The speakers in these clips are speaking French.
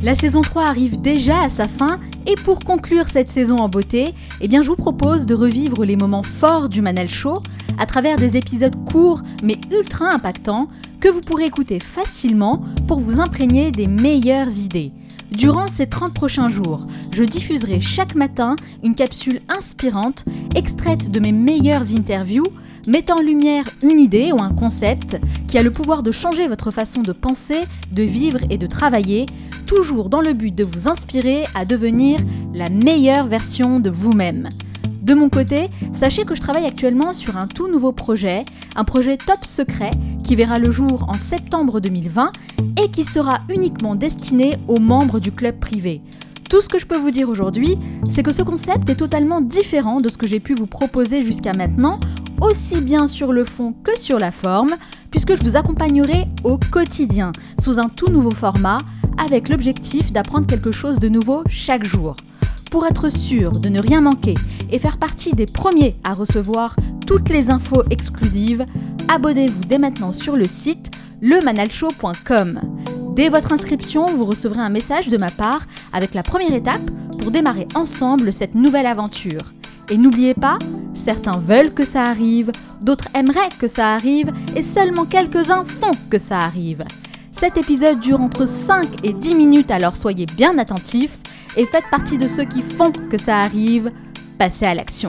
La saison 3 arrive déjà à sa fin et pour conclure cette saison en beauté, eh je vous propose de revivre les moments forts du Manal Show à travers des épisodes courts mais ultra impactants que vous pourrez écouter facilement pour vous imprégner des meilleures idées. Durant ces 30 prochains jours, je diffuserai chaque matin une capsule inspirante extraite de mes meilleures interviews mettant en lumière une idée ou un concept qui a le pouvoir de changer votre façon de penser, de vivre et de travailler, toujours dans le but de vous inspirer à devenir la meilleure version de vous-même. De mon côté, sachez que je travaille actuellement sur un tout nouveau projet, un projet top secret qui verra le jour en septembre 2020 et qui sera uniquement destiné aux membres du club privé. Tout ce que je peux vous dire aujourd'hui, c'est que ce concept est totalement différent de ce que j'ai pu vous proposer jusqu'à maintenant, aussi bien sur le fond que sur la forme, puisque je vous accompagnerai au quotidien, sous un tout nouveau format, avec l'objectif d'apprendre quelque chose de nouveau chaque jour. Pour être sûr de ne rien manquer et faire partie des premiers à recevoir toutes les infos exclusives, abonnez-vous dès maintenant sur le site lemanalshow.com. Dès votre inscription, vous recevrez un message de ma part avec la première étape pour démarrer ensemble cette nouvelle aventure. Et n'oubliez pas, certains veulent que ça arrive, d'autres aimeraient que ça arrive, et seulement quelques-uns font que ça arrive. Cet épisode dure entre 5 et 10 minutes, alors soyez bien attentifs et faites partie de ceux qui font que ça arrive. Passez à l'action.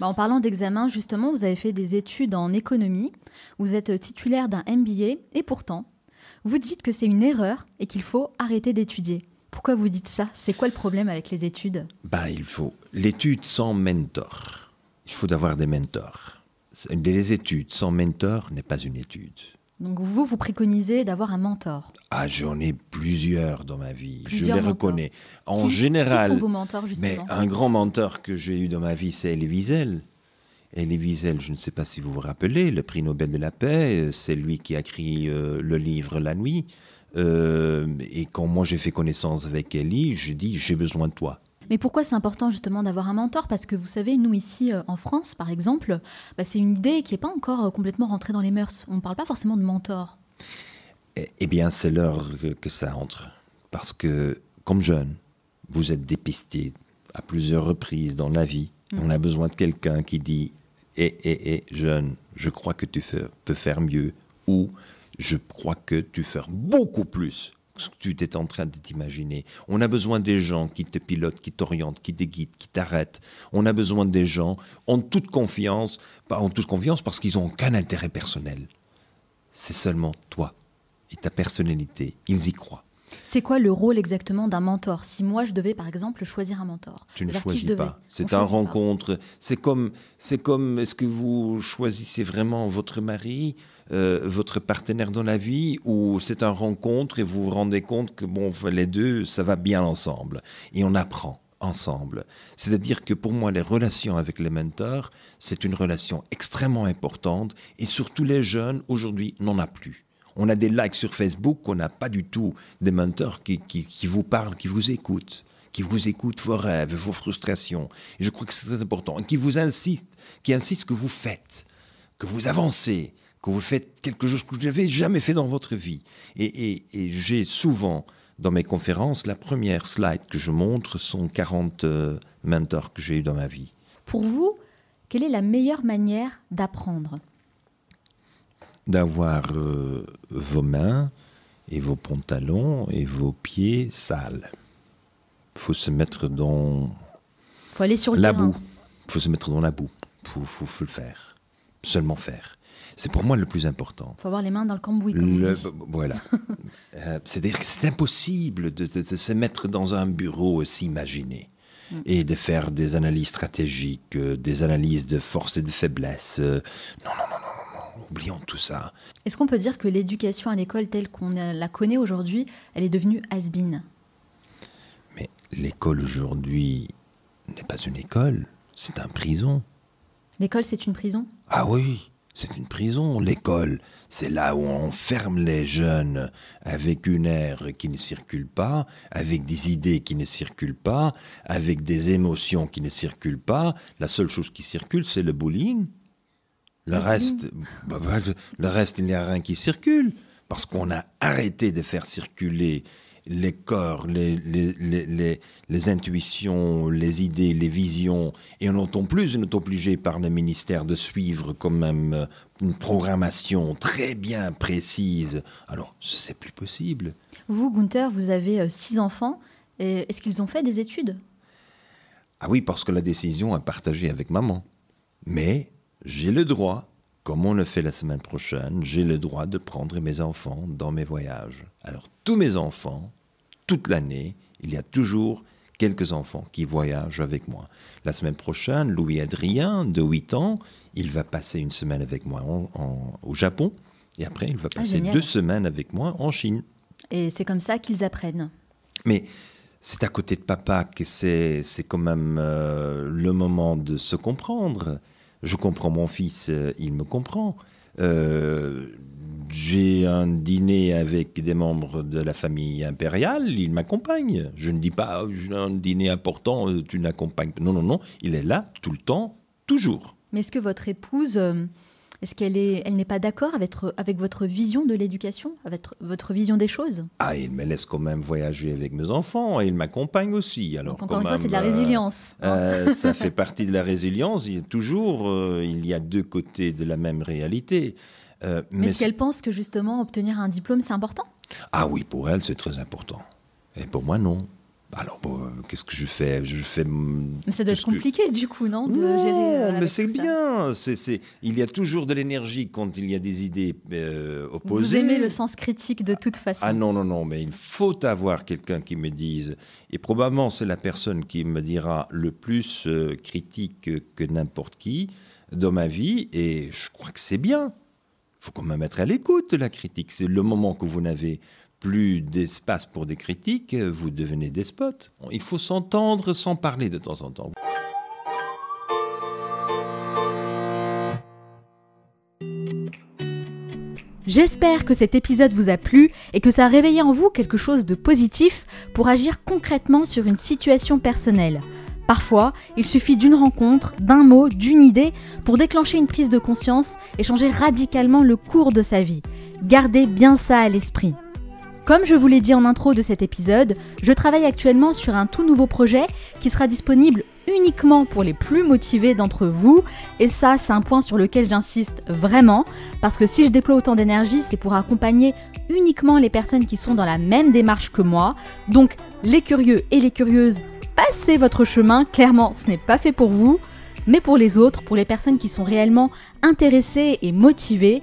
Bah, en parlant d'examen, justement, vous avez fait des études en économie, vous êtes titulaire d'un MBA et pourtant, vous dites que c'est une erreur et qu'il faut arrêter d'étudier. Pourquoi vous dites ça? C'est quoi le problème avec les études? Bah, il faut l'étude sans mentor. Il faut d'avoir des mentors. Les études sans mentor n'est pas une étude. Donc vous, vous préconisez d'avoir un mentor? Ah, j'en ai plusieurs dans ma vie. Plusieurs je les mentors. reconnais. En Qui- général, Qui sont vos mentors, justement? mais un grand mentor que j'ai eu dans ma vie, c'est Elie Wiesel. Elie Wiesel, je ne sais pas si vous vous rappelez, le prix Nobel de la paix, euh, c'est lui qui a écrit euh, le livre La nuit. Euh, et quand moi j'ai fait connaissance avec Elie, j'ai dit j'ai besoin de toi. Mais pourquoi c'est important justement d'avoir un mentor? Parce que vous savez, nous ici euh, en France, par exemple, bah, c'est une idée qui n'est pas encore euh, complètement rentrée dans les mœurs. On ne parle pas forcément de mentor. Eh, eh bien, c'est l'heure que, ça entre. Parce que, comme jeune, vous êtes dépisté à plusieurs reprises dans la vie. On a besoin de quelqu'un qui dit Eh, eh, eh, jeune, je crois que tu peux faire mieux. Ou je crois que tu fais beaucoup plus que ce que tu étais en train de t'imaginer. On a besoin des gens qui te pilotent, qui t'orientent, qui te guident, qui t'arrêtent. On a besoin des gens en toute confiance, pas en toute confiance parce qu'ils n'ont aucun intérêt personnel. C'est seulement toi et ta personnalité. Ils y croient. C'est quoi le rôle exactement d'un mentor Si moi je devais par exemple choisir un mentor, Tu ne choisis pas. C'est un rencontre. C'est comme, c'est comme, est-ce que vous choisissez vraiment votre mari, euh, votre partenaire dans la vie, ou c'est un rencontre et vous vous rendez compte que bon, les deux, ça va bien ensemble et on apprend ensemble. C'est-à-dire que pour moi, les relations avec les mentors, c'est une relation extrêmement importante et surtout les jeunes aujourd'hui n'en a plus. On a des likes sur Facebook, on n'a pas du tout des mentors qui, qui, vous parlent, qui vous écoutent qui vous écoutent vos rêves, vos frustrations. Je crois que c'est très important. Et qui vous insiste, qui insiste que vous faites, que vous avancez, que vous faites quelque chose que vous n'avez jamais fait dans votre vie. Et j'ai souvent, dans mes conférences, la première slide que je montre sont 40 euh, mentors que j'ai eu dans ma vie. Pour vous, quelle est la meilleure manière d'apprendre? D'avoir euh, vos mains et vos pantalons et vos pieds sales. Il faut se mettre dans faut aller sur le la terrain. boue. Il faut se mettre dans la boue. Il faut, faut- faut le faire. Seulement faire. C'est pour moi le plus important. faut avoir les mains dans le cambouis, comme Le- on dit. voilà. Euh, C'est-à-dire que c'est impossible de, de- de se mettre dans un bureau et s'imaginer. Mm. Et de faire des analyses stratégiques, euh, des analyses de force et de faiblesse. euh, non, non, non. Oublions tout ça. Est-ce qu'on peut dire que l'éducation à l'école telle qu'on la connaît aujourd'hui, elle est devenue has-been? Mais l'école aujourd'hui n'est pas une école, c'est un prison. L'école, c'est une prison? Ah oui, c'est une prison, l'école. C'est là où on ferme les jeunes avec une air qui ne circule pas, avec des idées qui ne circulent pas, avec des émotions qui ne circulent pas. La seule chose qui circule, c'est le bullying. Le reste, bah, bah, le reste, il n'y a rien qui circule. Parce qu'on a arrêté de faire circuler les corps, les, les, les, intuitions, les idées, les visions, et on n'entend plus, on est obligé par le ministère de suivre quand même euh, une programmation très bien précise. Alors, c'est plus possible. Vous, Gunther, vous avez euh, six enfants. Est-ce qu'ils ont fait des études? Ah oui, parce que la décision est partagée avec maman. Mais j'ai le droit comme on le fait la semaine prochaine, j'ai le droit de prendre mes enfants dans mes voyages. Alors tous mes enfants, toute l'année, il y a toujours quelques enfants qui voyagent avec moi. La semaine prochaine, Louis-Adrien, de 8 ans, il va passer une semaine avec moi au Japon, et après il va ah, passer deux semaines avec moi en Chine. Et c'est comme ça qu'ils apprennent. Mais c'est à côté de papa que c'est quand même euh, le moment de se comprendre. Je comprends mon fils, euh, il me comprend. Euh, j'ai un dîner avec des membres de la famille impériale, il m'accompagne. Je ne dis pas, oh, j'ai un dîner important, euh, tu n'accompagnes pas. Non, non, non, il est là tout le temps, toujours. Mais est-ce que votre épouse est-ce qu'elle est, elle n'est pas d'accord avec, avec votre vision de l'éducation, avec votre vision des choses? Ah, il me laisse quand même voyager avec mes enfants et il m'accompagne aussi. Alors, Donc encore une fois, c'est de la euh, résilience. Hein. Euh, ça fait partie de la résilience. Il y a toujours, euh, il y a deux côtés de la même réalité. mais, mais est-ce qu'elle pense que justement obtenir un diplôme, c'est important? Ah oui, pour elle, c'est très important. Et pour moi, non. Alors, bon, qu'est-ce que je fais? Je fais. Mais ça doit être compliqué, du coup, non, de gérer. Euh, mais c'est bien. C'est, il y a toujours de l'énergie quand il y a des idées euh, opposées. Vous aimez le sens critique de toute façon. Ah non, non, non, mais il faut avoir quelqu'un qui me dise. Et probablement, c'est la personne qui me dira le plus euh, critique que n'importe qui dans ma vie. Et je crois que c'est bien. Il faut quand même être à l'écoute de la critique. C'est le moment que vous n'avez plus d'espace pour des critiques, vous devenez despote. Il faut s'entendre sans parler de temps en temps. J'espère que cet épisode vous a plu et que ça a réveillé en vous quelque chose de positif pour agir concrètement sur une situation personnelle. Parfois, il suffit d'une rencontre, d'un mot, d'une idée pour déclencher une prise de conscience et changer radicalement le cours de sa vie. Gardez bien ça à l'esprit. Comme je vous l'ai dit en intro de cet épisode, je travaille actuellement sur un tout nouveau projet qui sera disponible uniquement pour les plus motivés d'entre vous. Et ça, c'est un point sur lequel j'insiste vraiment, parce que si je déploie autant d'énergie, c'est pour accompagner uniquement les personnes qui sont dans la même démarche que moi. Donc, les curieux et les curieuses, passez votre chemin, clairement, ce n'est pas fait pour vous. Mais pour les autres, pour les personnes qui sont réellement intéressées et motivées,